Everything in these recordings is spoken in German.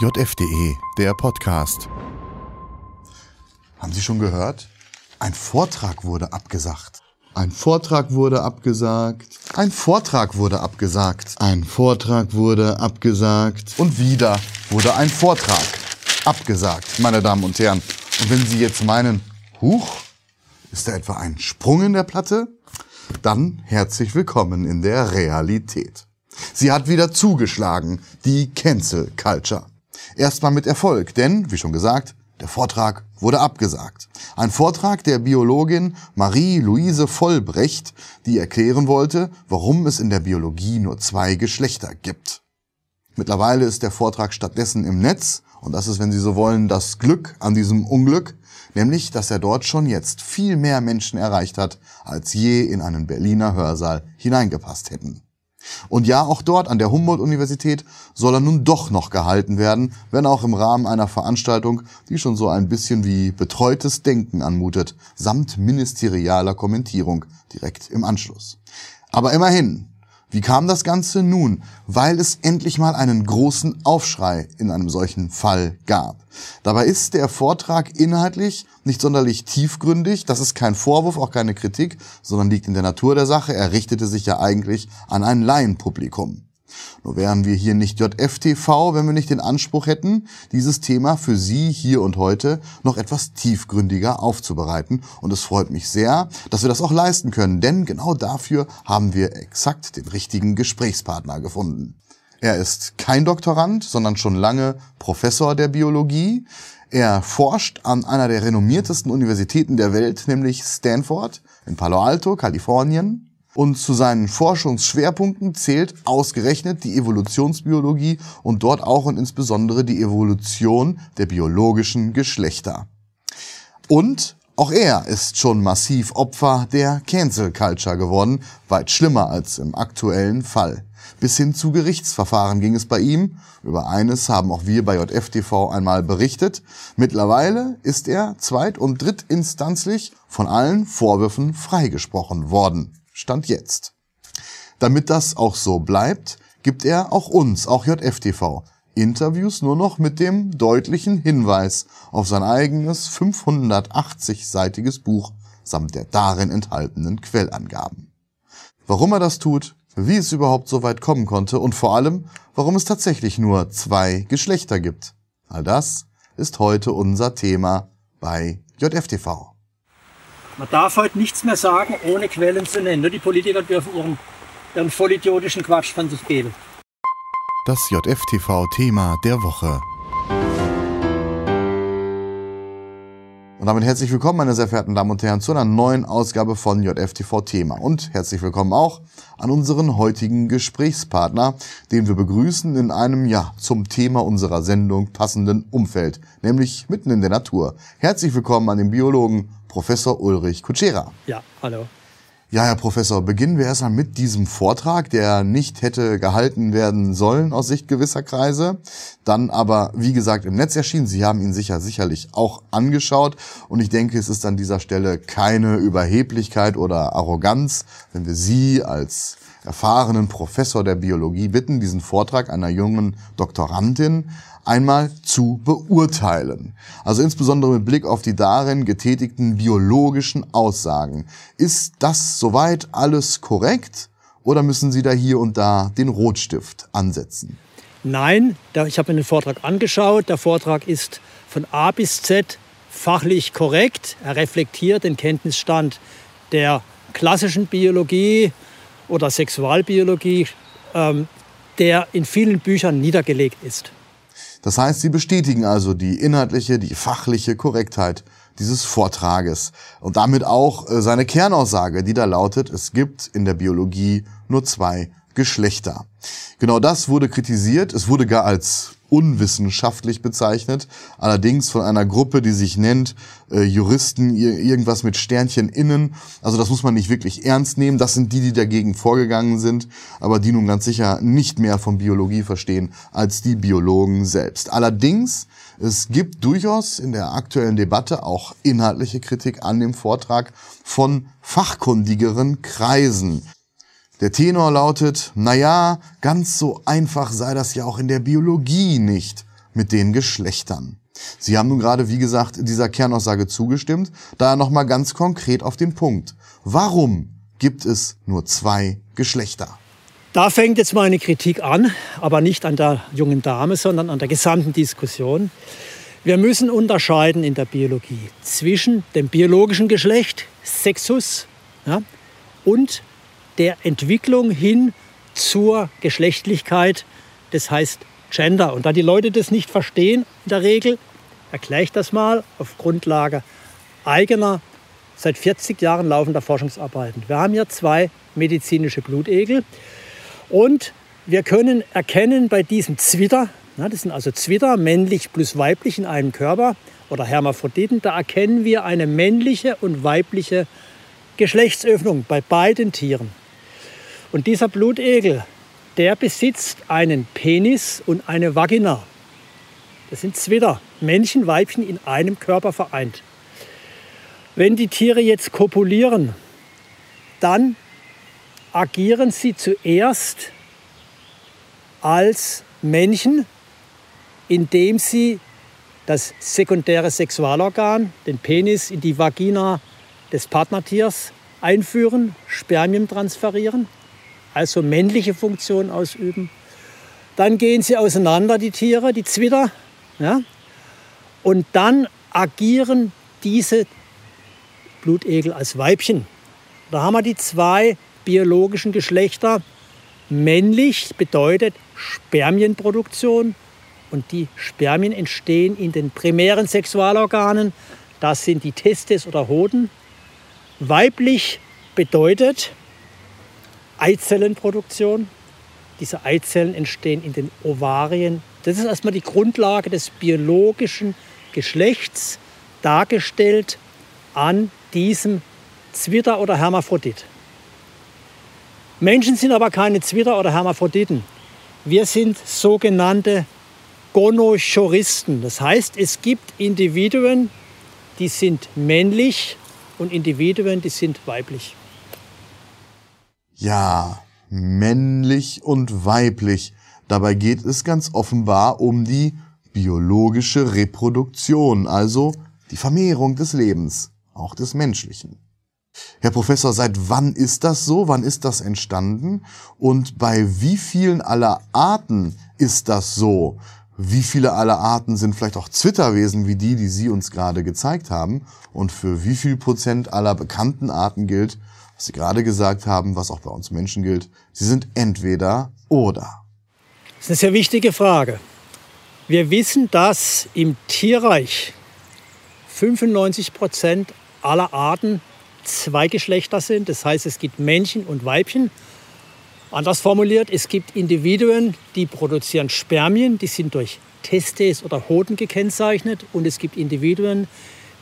JFDE, der Podcast. Haben Sie schon gehört? Ein Vortrag wurde abgesagt. Ein Vortrag wurde abgesagt. Ein Vortrag wurde abgesagt. Ein Vortrag wurde abgesagt. Und wieder wurde ein Vortrag abgesagt, meine Damen und Herren. Und wenn Sie jetzt meinen, huch, ist da etwa ein Sprung in der Platte? Dann herzlich willkommen in der Realität. Sie hat wieder zugeschlagen, die Cancel Culture. Erstmal mit Erfolg, denn, wie schon gesagt, der Vortrag wurde abgesagt. Ein Vortrag der Biologin Marie-Louise Vollbrecht, die erklären wollte, warum es in der Biologie nur zwei Geschlechter gibt. Mittlerweile ist der Vortrag stattdessen im Netz und das ist, wenn Sie so wollen, das Glück an diesem Unglück, nämlich, dass er dort schon jetzt viel mehr Menschen erreicht hat, als je in einen Berliner Hörsaal hineingepasst hätten. Und ja, auch dort an der Humboldt-Universität soll er nun doch noch gehalten werden, wenn auch im Rahmen einer Veranstaltung, die schon so ein bisschen wie betreutes Denken anmutet, samt ministerialer Kommentierung direkt im Anschluss. Aber immerhin, wie kam das Ganze nun? Weil es endlich mal einen großen Aufschrei in einem solchen Fall gab. Dabei ist der Vortrag inhaltlich nicht sonderlich tiefgründig. Das ist kein Vorwurf, auch keine Kritik, sondern liegt in der Natur der Sache. Er richtete sich ja eigentlich an ein Laienpublikum. Nur wären wir hier nicht JFTV, wenn wir nicht den Anspruch hätten, dieses Thema für Sie hier und heute noch etwas tiefgründiger aufzubereiten. Und es freut mich sehr, dass wir das auch leisten können, denn genau dafür haben wir exakt den richtigen Gesprächspartner gefunden. Er ist kein Doktorand, sondern schon lange Professor der Biologie. Er forscht an einer der renommiertesten Universitäten der Welt, nämlich Stanford in Palo Alto, Kalifornien. Und zu seinen Forschungsschwerpunkten zählt ausgerechnet die Evolutionsbiologie und dort auch und insbesondere die Evolution der biologischen Geschlechter. Und auch er ist schon massiv Opfer der Cancel Culture geworden, weit schlimmer als im aktuellen Fall. Bis hin zu Gerichtsverfahren ging es bei ihm. Über eines haben auch wir bei JFTV einmal berichtet. Mittlerweile ist er zweit- und drittinstanzlich von allen Vorwürfen freigesprochen worden. Stand jetzt. Damit das auch so bleibt, gibt er auch uns, auch JFTV, Interviews nur noch mit dem deutlichen Hinweis auf sein eigenes 580-seitiges Buch samt der darin enthaltenen Quellangaben. Warum er das tut, wie es überhaupt so weit kommen konnte und vor allem, warum es tatsächlich nur zwei Geschlechter gibt. All das ist heute unser Thema bei JFTV. Man darf heute nichts mehr sagen, ohne Quellen zu nennen. Nur die Politiker dürfen ihren, ihren vollidiotischen Quatsch von sich geben. Das JFTV-Thema der Woche. Damit herzlich willkommen, meine sehr verehrten Damen und Herren, zu einer neuen Ausgabe von JFTV Thema. Und herzlich willkommen auch an unseren heutigen Gesprächspartner, den wir begrüßen in einem, ja, zum Thema unserer Sendung passenden Umfeld, nämlich mitten in der Natur. Herzlich willkommen an den Biologen Professor Ulrich Kutschera. Ja, hallo. Ja, Herr Professor, beginnen wir erstmal mit diesem Vortrag, der nicht hätte gehalten werden sollen aus Sicht gewisser Kreise, dann aber, wie gesagt, im Netz erschienen. Sie haben ihn sicher sicherlich auch angeschaut und ich denke, es ist an dieser Stelle keine Überheblichkeit oder Arroganz, wenn wir Sie als erfahrenen Professor der Biologie bitten, diesen Vortrag einer jungen Doktorandin einmal zu beurteilen. Also insbesondere mit Blick auf die darin getätigten biologischen Aussagen. Ist das soweit alles korrekt oder müssen Sie da hier und da den Rotstift ansetzen? Nein, ich habe mir den Vortrag angeschaut. Der Vortrag ist von A bis Z fachlich korrekt. Er reflektiert den Kenntnisstand der klassischen Biologie oder Sexualbiologie, ähm, der in vielen Büchern niedergelegt ist. Das heißt, sie bestätigen also die inhaltliche, die fachliche Korrektheit dieses Vortrages und damit auch äh, seine Kernaussage, die da lautet, es gibt in der Biologie nur zwei Geschlechter. Genau das wurde kritisiert, es wurde gar als unwissenschaftlich bezeichnet, allerdings von einer Gruppe, die sich nennt äh, Juristen, irgendwas mit Sternchen innen. Also das muss man nicht wirklich ernst nehmen. Das sind die, die dagegen vorgegangen sind, aber die nun ganz sicher nicht mehr von Biologie verstehen als die Biologen selbst. Allerdings, es gibt durchaus in der aktuellen Debatte auch inhaltliche Kritik an dem Vortrag von fachkundigeren Kreisen. Der Tenor lautet, na ja, ganz so einfach sei das ja auch in der Biologie nicht mit den Geschlechtern. Sie haben nun gerade, wie gesagt, dieser Kernaussage zugestimmt. Daher nochmal ganz konkret auf den Punkt. Warum gibt es nur zwei Geschlechter? Da fängt jetzt meine Kritik an, aber nicht an der jungen Dame, sondern an der gesamten Diskussion. Wir müssen unterscheiden in der Biologie zwischen dem biologischen Geschlecht, Sexus, ja, und der Entwicklung hin zur Geschlechtlichkeit, das heißt Gender. Und da die Leute das nicht verstehen in der Regel, erkläre ich das mal auf Grundlage eigener seit 40 Jahren laufender Forschungsarbeiten. Wir haben hier zwei medizinische Blutegel und wir können erkennen bei diesem Zwitter, das sind also Zwitter, männlich plus weiblich in einem Körper oder Hermaphroditen, da erkennen wir eine männliche und weibliche Geschlechtsöffnung bei beiden Tieren. Und dieser Blutegel, der besitzt einen Penis und eine Vagina. Das sind Zwitter, Männchen, Weibchen in einem Körper vereint. Wenn die Tiere jetzt kopulieren, dann agieren sie zuerst als Männchen, indem sie das sekundäre Sexualorgan, den Penis, in die Vagina des Partnertiers einführen, Spermien transferieren also männliche Funktion ausüben. Dann gehen sie auseinander, die Tiere, die Zwitter. Ja? Und dann agieren diese Blutegel als Weibchen. Da haben wir die zwei biologischen Geschlechter. Männlich bedeutet Spermienproduktion und die Spermien entstehen in den primären Sexualorganen. Das sind die Testes oder Hoden. Weiblich bedeutet Eizellenproduktion. Diese Eizellen entstehen in den Ovarien. Das ist erstmal die Grundlage des biologischen Geschlechts, dargestellt an diesem Zwitter oder Hermaphrodit. Menschen sind aber keine Zwitter oder Hermaphroditen. Wir sind sogenannte Gonochoristen. Das heißt, es gibt Individuen, die sind männlich und Individuen, die sind weiblich. Ja, männlich und weiblich. Dabei geht es ganz offenbar um die biologische Reproduktion, also die Vermehrung des Lebens, auch des menschlichen. Herr Professor, seit wann ist das so? Wann ist das entstanden? Und bei wie vielen aller Arten ist das so? Wie viele aller Arten sind vielleicht auch Zwitterwesen wie die, die Sie uns gerade gezeigt haben? Und für wie viel Prozent aller bekannten Arten gilt, was Sie gerade gesagt haben, was auch bei uns Menschen gilt. Sie sind entweder oder. Das ist eine sehr wichtige Frage. Wir wissen, dass im Tierreich 95 Prozent aller Arten zwei Geschlechter sind. Das heißt, es gibt Männchen und Weibchen. Anders formuliert, es gibt Individuen, die produzieren Spermien, die sind durch Testes oder Hoden gekennzeichnet. Und es gibt Individuen,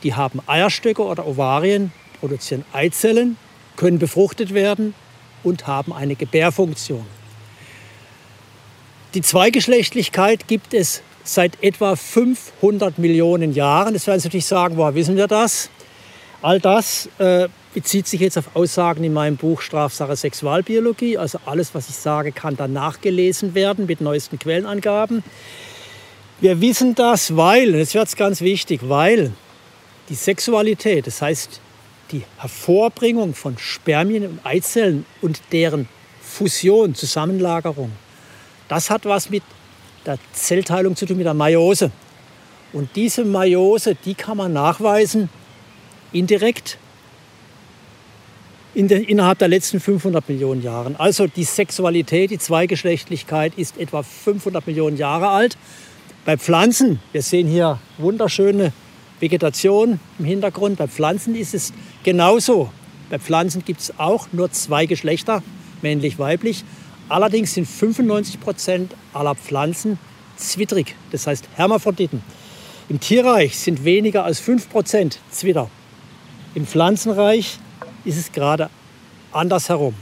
die haben Eierstöcke oder Ovarien, produzieren Eizellen können befruchtet werden und haben eine Gebärfunktion. Die Zweigeschlechtlichkeit gibt es seit etwa 500 Millionen Jahren. Das werden Sie natürlich sagen, woher wissen wir das? All das äh, bezieht sich jetzt auf Aussagen in meinem Buch Strafsache Sexualbiologie. Also alles, was ich sage, kann dann nachgelesen werden mit neuesten Quellenangaben. Wir wissen das, weil, jetzt wird es ganz wichtig, weil die Sexualität, das heißt die Hervorbringung von Spermien und Eizellen und deren Fusion, Zusammenlagerung, das hat was mit der Zellteilung zu tun, mit der Meiose. Und diese Meiose, die kann man nachweisen indirekt in den, innerhalb der letzten 500 Millionen Jahren. Also die Sexualität, die Zweigeschlechtlichkeit ist etwa 500 Millionen Jahre alt. Bei Pflanzen, wir sehen hier wunderschöne Vegetation im Hintergrund. Bei Pflanzen ist es genauso. Bei Pflanzen gibt es auch nur zwei Geschlechter, männlich, weiblich. Allerdings sind 95 Prozent aller Pflanzen zwittrig, das heißt Hermaphroditen. Im Tierreich sind weniger als 5 Prozent Zwitter. Im Pflanzenreich ist es gerade andersherum.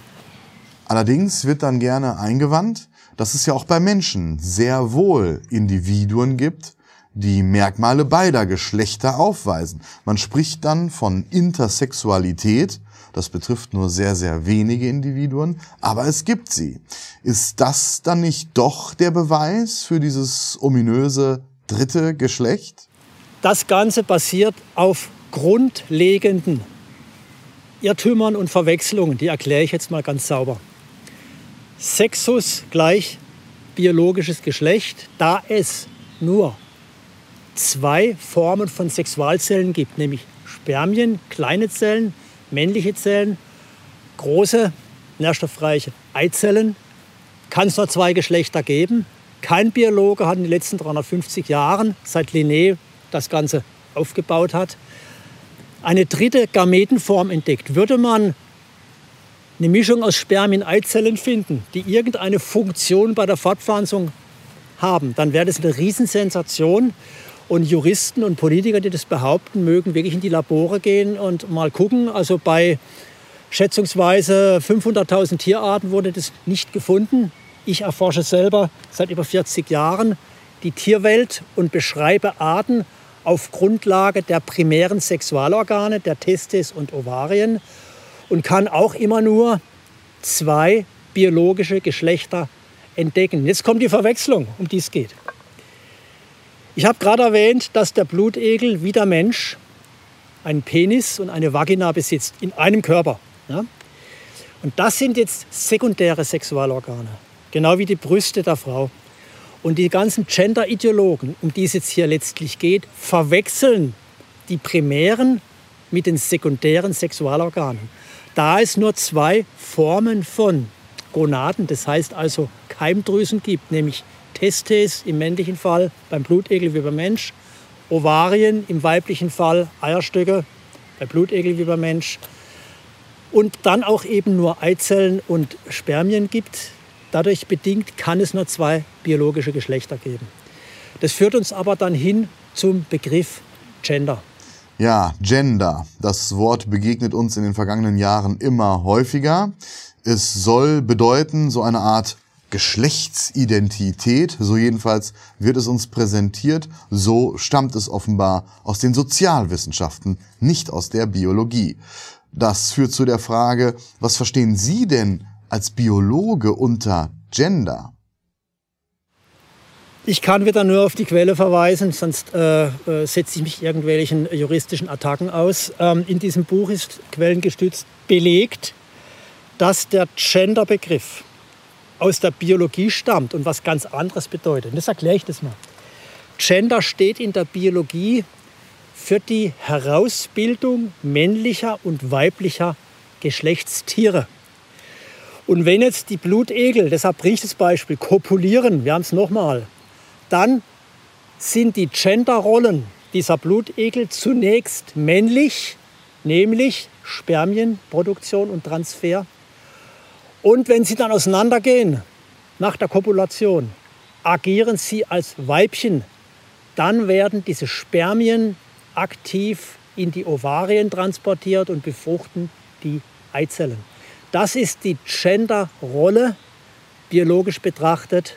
Allerdings wird dann gerne eingewandt, dass es ja auch bei Menschen sehr wohl Individuen gibt, die Merkmale beider Geschlechter aufweisen. Man spricht dann von Intersexualität. Das betrifft nur sehr, sehr wenige Individuen, aber es gibt sie. Ist das dann nicht doch der Beweis für dieses ominöse dritte Geschlecht? Das Ganze basiert auf grundlegenden Irrtümern und Verwechslungen. Die erkläre ich jetzt mal ganz sauber. Sexus gleich biologisches Geschlecht, da es nur zwei Formen von Sexualzellen gibt, nämlich Spermien, kleine Zellen, männliche Zellen, große nährstoffreiche Eizellen, kann es nur zwei Geschlechter geben. Kein Biologe hat in den letzten 350 Jahren, seit Linné das Ganze aufgebaut hat, eine dritte Gametenform entdeckt. Würde man eine Mischung aus Spermien-Eizellen finden, die irgendeine Funktion bei der Fortpflanzung haben, dann wäre das eine Riesensensation. Und Juristen und Politiker, die das behaupten, mögen wirklich in die Labore gehen und mal gucken. Also bei schätzungsweise 500.000 Tierarten wurde das nicht gefunden. Ich erforsche selber seit über 40 Jahren die Tierwelt und beschreibe Arten auf Grundlage der primären Sexualorgane, der Testes und Ovarien und kann auch immer nur zwei biologische Geschlechter entdecken. Jetzt kommt die Verwechslung, um die es geht. Ich habe gerade erwähnt, dass der Blutegel wie der Mensch einen Penis und eine Vagina besitzt, in einem Körper. Ja? Und das sind jetzt sekundäre Sexualorgane, genau wie die Brüste der Frau. Und die ganzen Gender-Ideologen, um die es jetzt hier letztlich geht, verwechseln die primären mit den sekundären Sexualorganen. Da es nur zwei Formen von Gonaden, das heißt also Keimdrüsen gibt, nämlich Testes im männlichen Fall beim Blutegel wie beim Mensch, Ovarien im weiblichen Fall, Eierstöcke bei Blutegel wie beim Mensch und dann auch eben nur Eizellen und Spermien gibt, Dadurch bedingt kann es nur zwei biologische Geschlechter geben. Das führt uns aber dann hin zum Begriff Gender. Ja, Gender. Das Wort begegnet uns in den vergangenen Jahren immer häufiger. Es soll bedeuten, so eine Art Geschlechtsidentität, so jedenfalls wird es uns präsentiert, so stammt es offenbar aus den Sozialwissenschaften, nicht aus der Biologie. Das führt zu der Frage, was verstehen Sie denn als Biologe unter Gender? Ich kann wieder nur auf die Quelle verweisen, sonst äh, äh, setze ich mich irgendwelchen juristischen Attacken aus. Ähm, in diesem Buch ist quellengestützt belegt, dass der Gender-Begriff aus der Biologie stammt und was ganz anderes bedeutet. Und das erkläre ich das mal. Gender steht in der Biologie für die Herausbildung männlicher und weiblicher Geschlechtstiere. Und wenn jetzt die Blutegel, deshalb ich das Beispiel, kopulieren, wir haben es nochmal, dann sind die Genderrollen dieser Blutegel zunächst männlich, nämlich Spermienproduktion und Transfer. Und wenn sie dann auseinandergehen nach der Kopulation, agieren sie als Weibchen. Dann werden diese Spermien aktiv in die Ovarien transportiert und befruchten die Eizellen. Das ist die Genderrolle, biologisch betrachtet,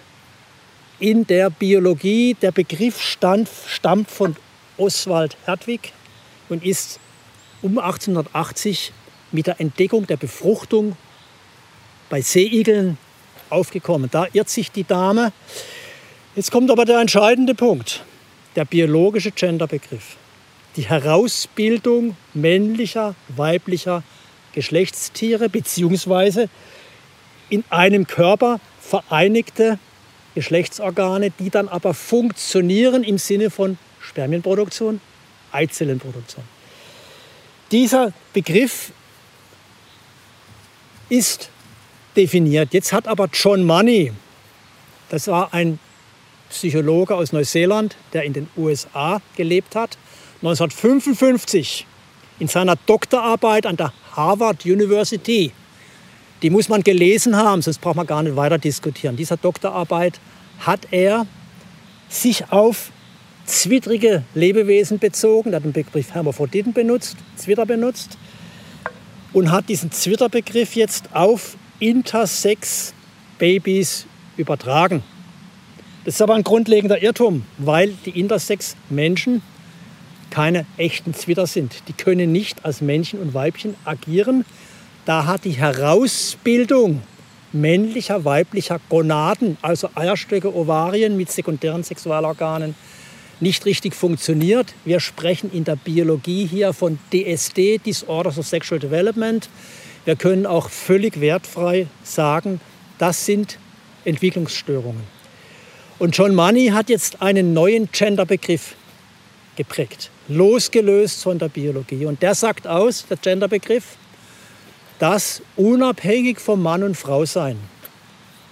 in der Biologie. Der Begriff stammt von Oswald Hertwig und ist um 1880 mit der Entdeckung der Befruchtung bei Seeigeln aufgekommen. Da irrt sich die Dame. Jetzt kommt aber der entscheidende Punkt, der biologische Genderbegriff. Die Herausbildung männlicher, weiblicher Geschlechtstiere beziehungsweise in einem Körper vereinigte Geschlechtsorgane, die dann aber funktionieren im Sinne von Spermienproduktion, Eizellenproduktion. Dieser Begriff ist definiert. Jetzt hat aber John Money, das war ein Psychologe aus Neuseeland, der in den USA gelebt hat, 1955 in seiner Doktorarbeit an der Harvard University. Die muss man gelesen haben, sonst braucht man gar nicht weiter diskutieren. Dieser Doktorarbeit hat er sich auf zwittrige Lebewesen bezogen, hat den Begriff Hermaphroditen benutzt, Zwitter benutzt und hat diesen Zwitterbegriff jetzt auf Intersex-Babys übertragen. Das ist aber ein grundlegender Irrtum, weil die Intersex-Menschen keine echten Zwitter sind. Die können nicht als Männchen und Weibchen agieren. Da hat die Herausbildung männlicher, weiblicher Gonaden, also Eierstöcke, Ovarien mit sekundären Sexualorganen, nicht richtig funktioniert. Wir sprechen in der Biologie hier von DSD, Disorders of Sexual Development. Wir können auch völlig wertfrei sagen, das sind Entwicklungsstörungen. Und John Money hat jetzt einen neuen Genderbegriff geprägt, losgelöst von der Biologie. Und der sagt aus, der Genderbegriff, dass unabhängig vom Mann und Frau sein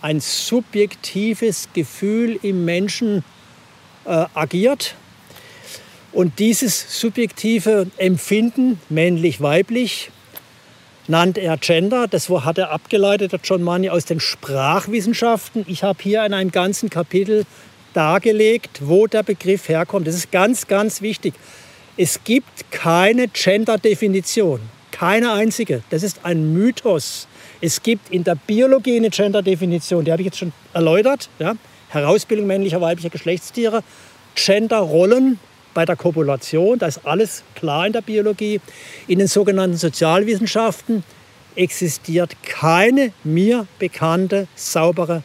ein subjektives Gefühl im Menschen äh, agiert. Und dieses subjektive Empfinden, männlich-weiblich, nannt er Gender. Das hat er abgeleitet, der John Money, aus den Sprachwissenschaften. Ich habe hier in einem ganzen Kapitel dargelegt, wo der Begriff herkommt. Das ist ganz, ganz wichtig. Es gibt keine Gender-Definition, keine einzige. Das ist ein Mythos. Es gibt in der Biologie eine Gender-Definition, die habe ich jetzt schon erläutert. Ja? Herausbildung männlicher, weiblicher Geschlechtstiere, Gender-Rollen bei der Kopulation, da ist alles klar in der Biologie. In den sogenannten Sozialwissenschaften existiert keine mir bekannte saubere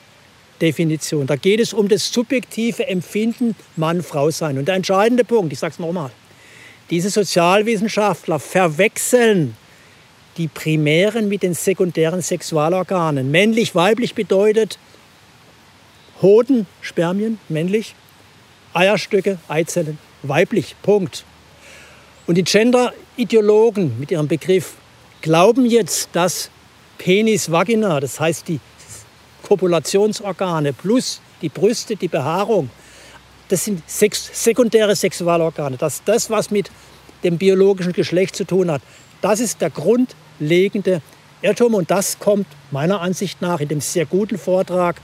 Definition. Da geht es um das subjektive Empfinden Mann-Frau-Sein. Und der entscheidende Punkt, ich sage es nochmal, diese Sozialwissenschaftler verwechseln die primären mit den sekundären Sexualorganen. Männlich-weiblich bedeutet Hoden, Spermien, männlich, Eierstöcke, Eizellen, weiblich. Punkt. Und die Gender-Ideologen mit ihrem Begriff glauben jetzt, dass Penis, Vagina, das heißt die Kopulationsorgane plus die Brüste, die Behaarung, das sind sex sekundäre Sexualorgane. Dass das, was mit dem biologischen Geschlecht zu tun hat, das ist der grundlegende Irrtum und das kommt meiner Ansicht nach in dem sehr guten Vortrag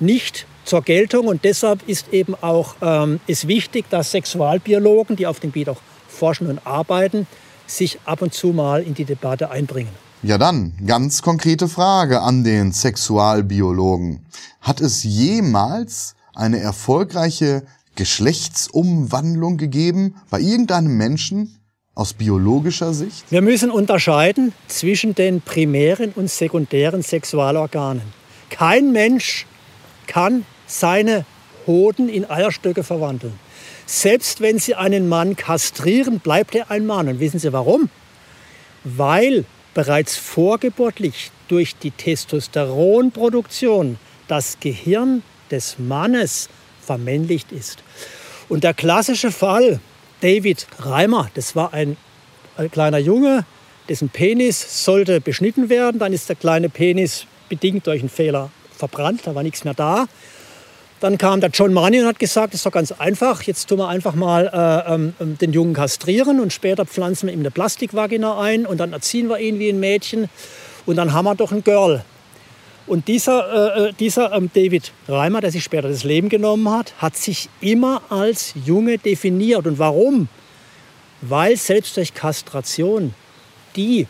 nicht zur Geltung. Und deshalb ist eben auch ähm, ist wichtig, dass Sexualbiologen, die auf dem Gebiet auch forschen und arbeiten, sich ab und zu mal in die Debatte einbringen. Ja dann, ganz konkrete Frage an den Sexualbiologen. Hat es jemals eine erfolgreiche Geschlechtsumwandlung gegeben bei irgendeinem Menschen aus biologischer Sicht? Wir müssen unterscheiden zwischen den primären und sekundären Sexualorganen. Kein Mensch kann seine Hoden in Eierstöcke verwandeln. Selbst wenn Sie einen Mann kastrieren, bleibt er ein Mann. Und wissen Sie warum? Weil bereits vorgeburtlich durch die Testosteronproduktion das Gehirn des Mannes vermännlicht ist. Und der klassische Fall, David Reimer, das war ein, ein kleiner Junge, dessen Penis sollte beschnitten werden. Dann ist der kleine Penis bedingt durch einen Fehler verbrannt, da war nichts mehr da. Dann kam der John Money und hat gesagt, das ist doch ganz einfach, jetzt tun wir einfach mal äh, ähm, ähm, den Jungen kastrieren und später pflanzen wir ihm eine Plastikvagina ein und dann erziehen wir ihn wie ein Mädchen und dann haben wir doch ein Girl. Und dieser, äh, äh dieser ähm, David Reimer, der sich später das Leben genommen hat, hat sich immer als Junge definiert. Und warum? Weil selbst durch Kastration die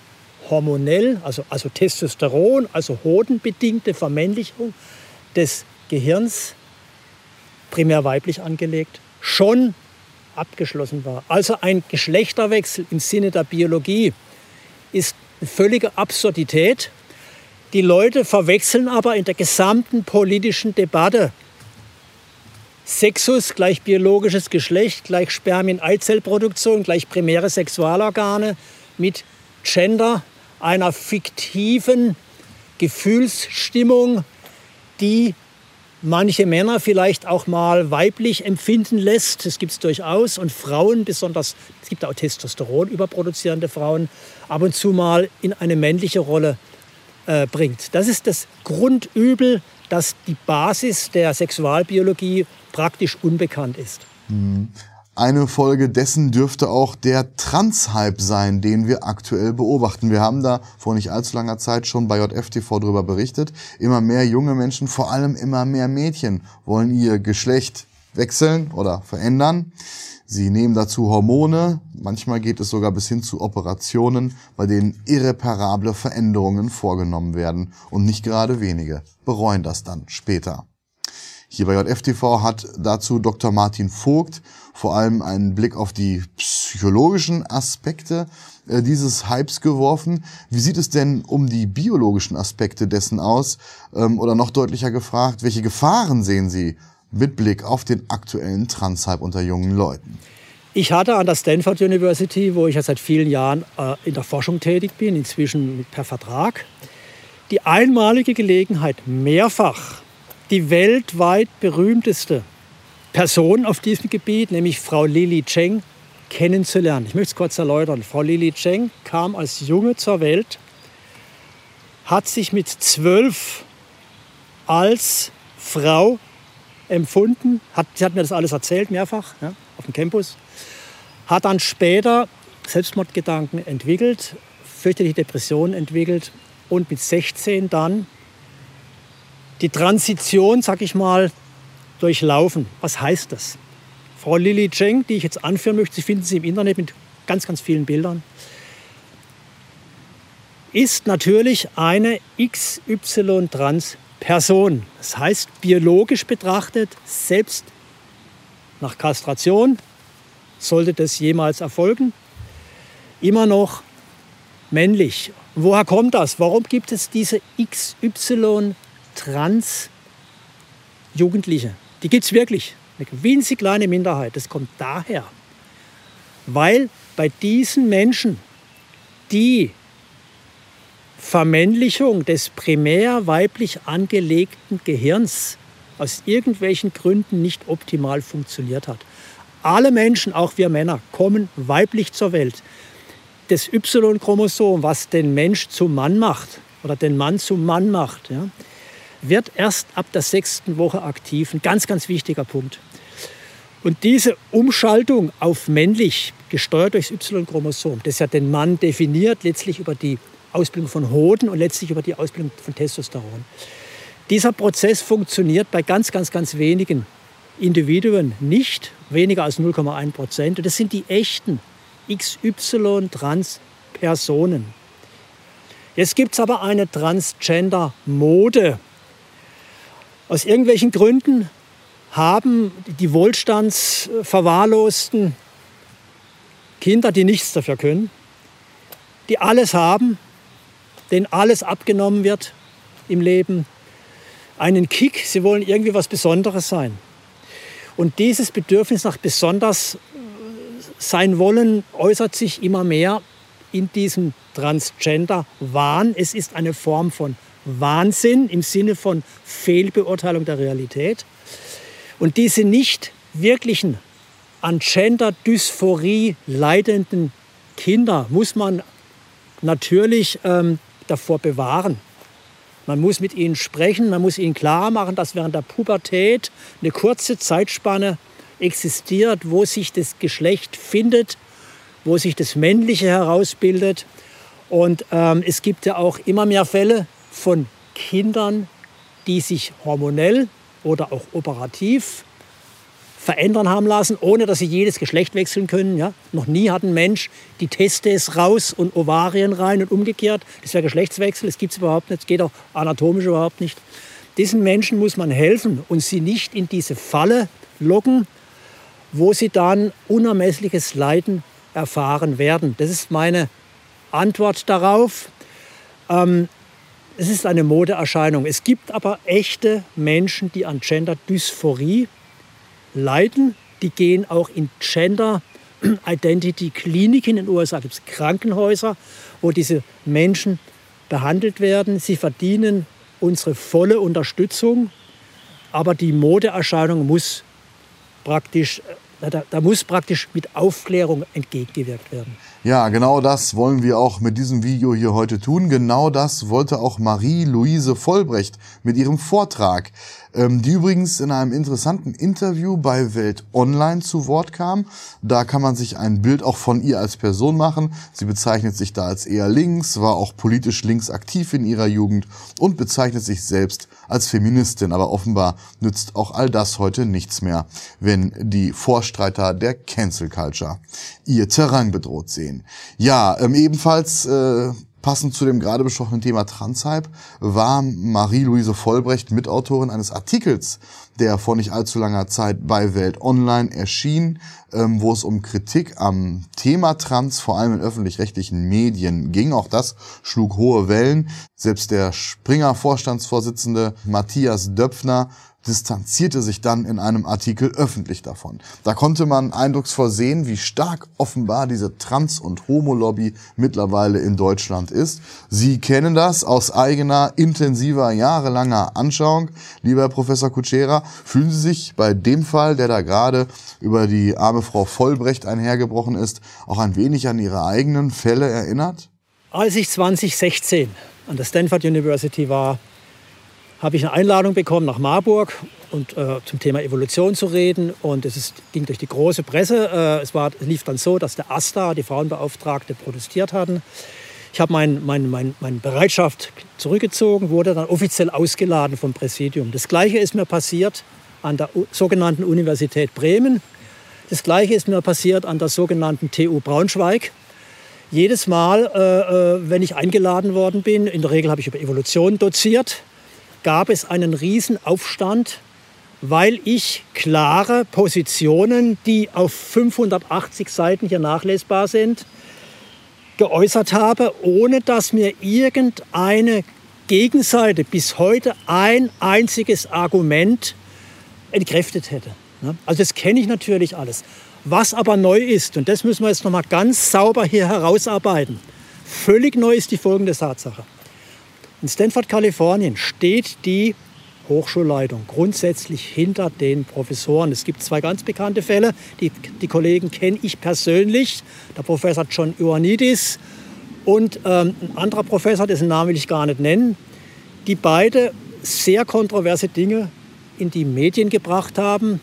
hormonell, also, also Testosteron, also hodenbedingte Vermännlichung des Gehirns primär weiblich angelegt, schon abgeschlossen war. Also ein Geschlechterwechsel im Sinne der Biologie ist eine völlige Absurdität. Die Leute verwechseln aber in der gesamten politischen Debatte Sexus gleich biologisches Geschlecht, gleich Spermien-Eizellproduktion, gleich primäre Sexualorgane mit Gender, einer fiktiven Gefühlsstimmung, die manche Männer vielleicht auch mal weiblich empfinden lässt. Das gibt es durchaus. Und Frauen, besonders, es gibt auch Testosteron überproduzierende Frauen, ab und zu mal in eine männliche Rolle äh, bringt. Das ist das Grundübel, dass die Basis der Sexualbiologie praktisch unbekannt ist. Mhm. Eine Folge dessen dürfte auch der Trans-Hype sein, den wir aktuell beobachten. Wir haben da vor nicht allzu langer Zeit schon bei JFTV darüber berichtet. Immer mehr junge Menschen, vor allem immer mehr Mädchen, wollen ihr Geschlecht wechseln oder verändern. Sie nehmen dazu Hormone. Manchmal geht es sogar bis hin zu Operationen, bei denen irreparable Veränderungen vorgenommen werden. Und nicht gerade wenige bereuen das dann später. Hier bei JFTV hat dazu Dr. Martin Vogt vor allem einen Blick auf die psychologischen Aspekte äh, dieses Hypes geworfen. Wie sieht es denn um die biologischen Aspekte dessen aus? Ähm, oder noch deutlicher gefragt, welche Gefahren sehen Sie mit Blick auf den aktuellen Transhype unter jungen Leuten? Ich hatte an der Stanford University, wo ich ja seit vielen Jahren äh, in der Forschung tätig bin, inzwischen per Vertrag, die einmalige Gelegenheit, mehrfach die weltweit berühmteste Person auf diesem Gebiet, nämlich Frau Lili Cheng, kennenzulernen. Ich möchte es kurz erläutern. Frau Lili Cheng kam als Junge zur Welt, hat sich mit zwölf als Frau empfunden, hat, sie hat mir das alles erzählt, mehrfach, ja, auf dem Campus, hat dann später Selbstmordgedanken entwickelt, fürchterliche Depressionen entwickelt und mit 16 dann die Transition, sag ich mal, durchlaufen. Was heißt das? Frau Lili Cheng, die ich jetzt anführen möchte, Sie finden sie im Internet mit ganz, ganz vielen Bildern, ist natürlich eine XY-Trans-Person. Das heißt, biologisch betrachtet, selbst nach Kastration, sollte das jemals erfolgen, immer noch männlich. Woher kommt das? Warum gibt es diese XY-Trans-Jugendliche? Die gibt es wirklich. Eine winzig kleine Minderheit. Das kommt daher, weil bei diesen Menschen die Vermännlichung des primär weiblich angelegten Gehirns aus irgendwelchen Gründen nicht optimal funktioniert hat. Alle Menschen, auch wir Männer, kommen weiblich zur Welt. Das Y-Chromosom, was den Mensch zum Mann macht oder den Mann zum Mann macht, ja, wird erst ab der sechsten Woche aktiv. Ein ganz, ganz wichtiger Punkt. Und diese Umschaltung auf männlich, gesteuert durchs Y-Chromosom, das ja den Mann definiert, letztlich über die Ausbildung von Hoden und letztlich über die Ausbildung von Testosteron. Dieser Prozess funktioniert bei ganz, ganz, ganz wenigen Individuen nicht, weniger als 0,1 Prozent. Und das sind die echten XY-Trans-Personen. Jetzt gibt es aber eine Transgender-Mode. Aus irgendwelchen Gründen haben die wohlstandsverwahrlosten Kinder, die nichts dafür können, die alles haben, denen alles abgenommen wird im Leben, einen Kick, sie wollen irgendwie was Besonderes sein. Und dieses Bedürfnis nach besonders sein wollen äußert sich immer mehr in diesem Transgender-Wahn. Es ist eine Form von Wahnsinn im Sinne von Fehlbeurteilung der Realität. Und diese nicht wirklichen an Gender-Dysphorie leidenden Kinder muss man natürlich ähm, davor bewahren. Man muss mit ihnen sprechen, man muss ihnen klar machen, dass während der Pubertät eine kurze Zeitspanne existiert, wo sich das Geschlecht findet, wo sich das Männliche herausbildet. Und ähm, es gibt ja auch immer mehr Fälle von Kindern, die sich hormonell oder auch operativ verändern haben lassen, ohne dass sie jedes Geschlecht wechseln können. Ja? Noch nie hat ein Mensch die Testes raus und Ovarien rein und umgekehrt. Das wäre Geschlechtswechsel, das gibt es überhaupt nicht, das geht auch anatomisch überhaupt nicht. Diesen Menschen muss man helfen und sie nicht in diese Falle locken, wo sie dann unermessliches Leiden erfahren werden. Das ist meine Antwort darauf. Ähm, es ist eine Modeerscheinung. Es gibt aber echte Menschen, die an Gender-Dysphorie leiden. Die gehen auch in Gender Identity Kliniken in den USA. Gibt es Krankenhäuser, wo diese Menschen behandelt werden. Sie verdienen unsere volle Unterstützung. Aber die Modeerscheinung muss praktisch da, da, muss praktisch mit Aufklärung entgegengewirkt werden. Ja, genau das wollen wir auch mit diesem Video hier heute tun. Genau das wollte auch Marie-Louise Vollbrecht mit ihrem Vortrag ähm, die übrigens in einem interessanten Interview bei Welt Online zu Wort kam. Da kann man sich ein Bild auch von ihr als Person machen. Sie bezeichnet sich da als eher links, war auch politisch links aktiv in ihrer Jugend und bezeichnet sich selbst als Feministin. Aber offenbar nützt auch all das heute nichts mehr, wenn die Vorstreiter der Cancel Culture ihr Terrain bedroht sehen. Ja, ähm, ebenfalls äh, Passend zu dem gerade besprochenen Thema Transhype war Marie-Louise Vollbrecht Mitautorin eines Artikels, der vor nicht allzu langer Zeit bei Welt Online erschien, ähm, wo es um Kritik am Thema Trans, vor allem in öffentlich-rechtlichen Medien ging. Auch das schlug hohe Wellen. Selbst der Springer-Vorstandsvorsitzende Matthias Döpfner distanzierte sich dann in einem Artikel öffentlich davon. Da konnte man eindrucksvoll sehen, wie stark offenbar diese Trans- und Homo-Lobby mittlerweile in Deutschland ist. Sie kennen das aus eigener, intensiver, jahrelanger Anschauung. Lieber Herr Professor Kutschera, fühlen Sie sich bei dem Fall, der da gerade über die arme Frau Vollbrecht einhergebrochen ist, auch ein wenig an Ihre eigenen Fälle erinnert? Als ich 2016 an der Stanford University war, habe ich eine Einladung bekommen nach Marburg und äh, zum Thema Evolution zu reden. Und es ist, ging durch die große Presse. Äh, es, war, es lief dann so, dass der AStA, die Frauenbeauftragte, protestiert hatten. Ich habe meine mein, mein, mein Bereitschaft zurückgezogen, wurde dann offiziell ausgeladen vom Präsidium. Das Gleiche ist mir passiert an der sogenannten Universität Bremen. Das Gleiche ist mir passiert an der sogenannten TU Braunschweig. Jedes Mal, äh, äh, wenn ich eingeladen worden bin, in der Regel habe ich über Evolution doziert, gab es einen Riesenaufstand, weil ich klare Positionen, die auf 580 Seiten hier nachlesbar sind, geäußert habe, ohne dass mir irgendeine Gegenseite bis heute ein einziges Argument entkräftet hätte. Also das kenne ich natürlich alles. Was aber neu ist, und das müssen wir jetzt noch mal ganz sauber hier herausarbeiten, völlig neu ist die folgende Tatsache. In Stanford, Kalifornien steht die Hochschulleitung grundsätzlich hinter den Professoren. Es gibt zwei ganz bekannte Fälle, die, die Kollegen kenne ich persönlich, der Professor John Ioannidis und ähm, ein anderer Professor, dessen Namen will ich gar nicht nennen, die beide sehr kontroverse Dinge in die Medien gebracht haben.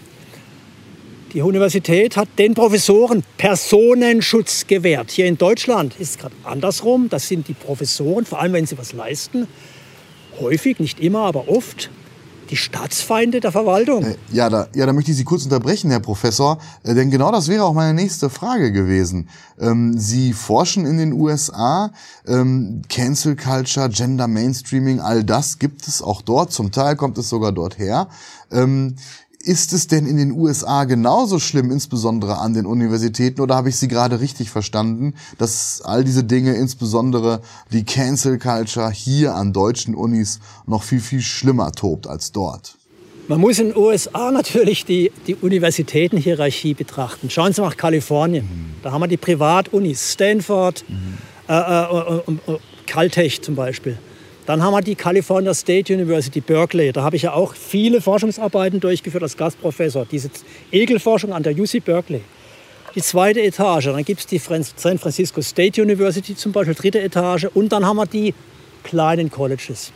Die Universität hat den Professoren Personenschutz gewährt. Hier in Deutschland ist es gerade andersrum. Das sind die Professoren, vor allem wenn sie was leisten, häufig, nicht immer, aber oft die Staatsfeinde der Verwaltung. Äh, ja, da, ja, da möchte ich Sie kurz unterbrechen, Herr Professor, äh, denn genau das wäre auch meine nächste Frage gewesen. Ähm, Sie forschen in den USA, ähm, Cancel Culture, Gender Mainstreaming, all das gibt es auch dort, zum Teil kommt es sogar dort her. Ähm, ist es denn in den USA genauso schlimm, insbesondere an den Universitäten, oder habe ich Sie gerade richtig verstanden, dass all diese Dinge, insbesondere die Cancel Culture hier an deutschen Unis noch viel, viel schlimmer tobt als dort? Man muss in den USA natürlich die, die Universitätenhierarchie betrachten. Schauen Sie nach Kalifornien. Mhm. Da haben wir die Privatunis, Stanford, mhm. äh, äh, äh, äh Caltech zum Beispiel. Dann haben wir die California State University Berkeley. Da habe ich ja auch viele Forschungsarbeiten durchgeführt als Gastprofessor. Diese Egelforschung an der UC Berkeley. Die zweite Etage. Dann gibt es die San Francisco State University zum Beispiel, dritte Etage. Und dann haben wir die kleinen Colleges.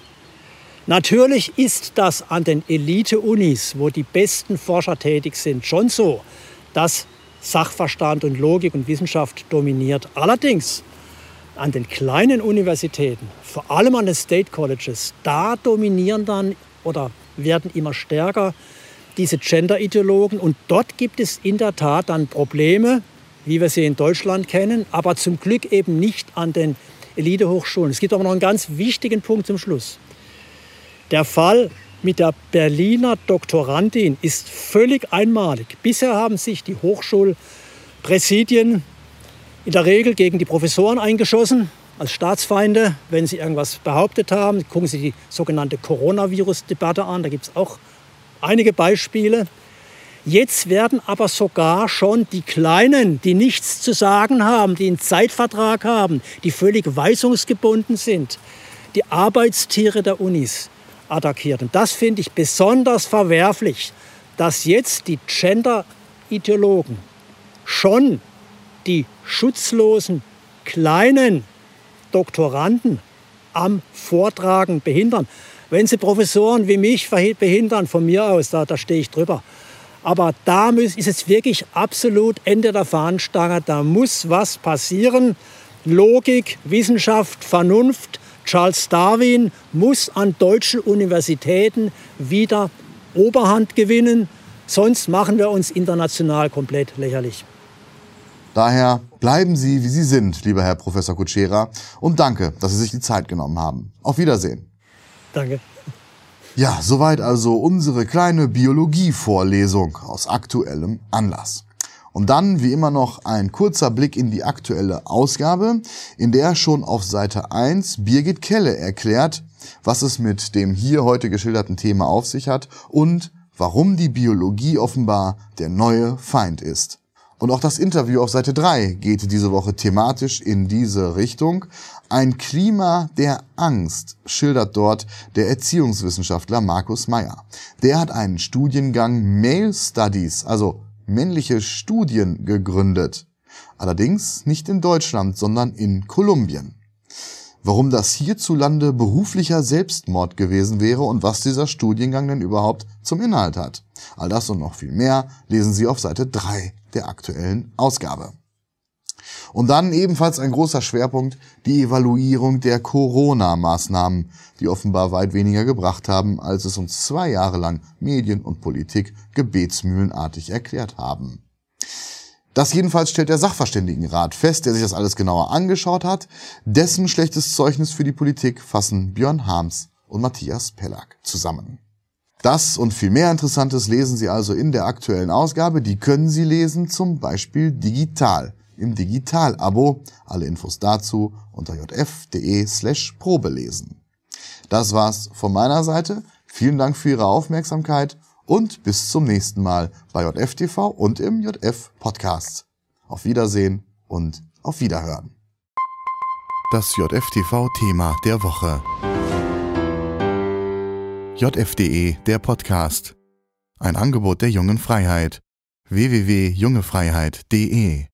Natürlich ist das an den Elite-Unis, wo die besten Forscher tätig sind, schon so, dass Sachverstand und Logik und Wissenschaft dominiert. Allerdings an den kleinen Universitäten, vor allem an den State Colleges, da dominieren dann oder werden immer stärker diese Gender-Ideologen. Und dort gibt es in der Tat dann Probleme, wie wir sie in Deutschland kennen, aber zum Glück eben nicht an den Elitehochschulen. Es gibt aber noch einen ganz wichtigen Punkt zum Schluss. Der Fall mit der Berliner Doktorandin ist völlig einmalig. Bisher haben sich die Hochschulpräsidien in der Regel gegen die Professoren eingeschossen als Staatsfeinde, wenn sie irgendwas behauptet haben. Gucken Sie die sogenannte Coronavirus-Debatte an, da gibt es auch einige Beispiele. Jetzt werden aber sogar schon die Kleinen, die nichts zu sagen haben, die einen Zeitvertrag haben, die völlig weisungsgebunden sind, die Arbeitstiere der Unis attackiert. Und das finde ich besonders verwerflich, dass jetzt die Gender-Ideologen schon die schutzlosen kleinen Doktoranden am Vortragen behindern. Wenn sie Professoren wie mich behindern, von mir aus, da, da stehe ich drüber. Aber da ist es wirklich absolut Ende der Fahnenstange. Da muss was passieren. Logik, Wissenschaft, Vernunft. Charles Darwin muss an deutschen Universitäten wieder Oberhand gewinnen. Sonst machen wir uns international komplett lächerlich. Daher bleiben Sie, wie Sie sind, lieber Herr Professor Kutschera, und danke, dass Sie sich die Zeit genommen haben. Auf Wiedersehen. Danke. Ja, soweit also unsere kleine Biologie-Vorlesung aus aktuellem Anlass. Und dann, wie immer noch, ein kurzer Blick in die aktuelle Ausgabe, in der schon auf Seite 1 Birgit Kelle erklärt, was es mit dem hier heute geschilderten Thema auf sich hat und warum die Biologie offenbar der neue Feind ist. Und auch das Interview auf Seite 3 geht diese Woche thematisch in diese Richtung. Ein Klima der Angst schildert dort der Erziehungswissenschaftler Markus Meyer. Der hat einen Studiengang Male Studies, also männliche Studien, gegründet. Allerdings nicht in Deutschland, sondern in Kolumbien warum das hierzulande beruflicher Selbstmord gewesen wäre und was dieser Studiengang denn überhaupt zum Inhalt hat. All das und noch viel mehr lesen Sie auf Seite 3 der aktuellen Ausgabe. Und dann ebenfalls ein großer Schwerpunkt die Evaluierung der Corona-Maßnahmen, die offenbar weit weniger gebracht haben, als es uns zwei Jahre lang Medien und Politik gebetsmühlenartig erklärt haben. Das jedenfalls stellt der Sachverständigenrat fest, der sich das alles genauer angeschaut hat. Dessen schlechtes Zeugnis für die Politik fassen Björn Harms und Matthias Pellack zusammen. Das und viel mehr Interessantes lesen Sie also in der aktuellen Ausgabe. Die können Sie lesen zum Beispiel digital im Digital-Abo. Alle Infos dazu unter jf.de slash probelesen. Das war's von meiner Seite. Vielen Dank für Ihre Aufmerksamkeit und bis zum nächsten Mal bei JFTV und im JF Podcast. Auf Wiedersehen und auf Wiederhören. Das JFTV-Thema der Woche. JFDE, der Podcast. Ein Angebot der jungen Freiheit. www.jungefreiheit.de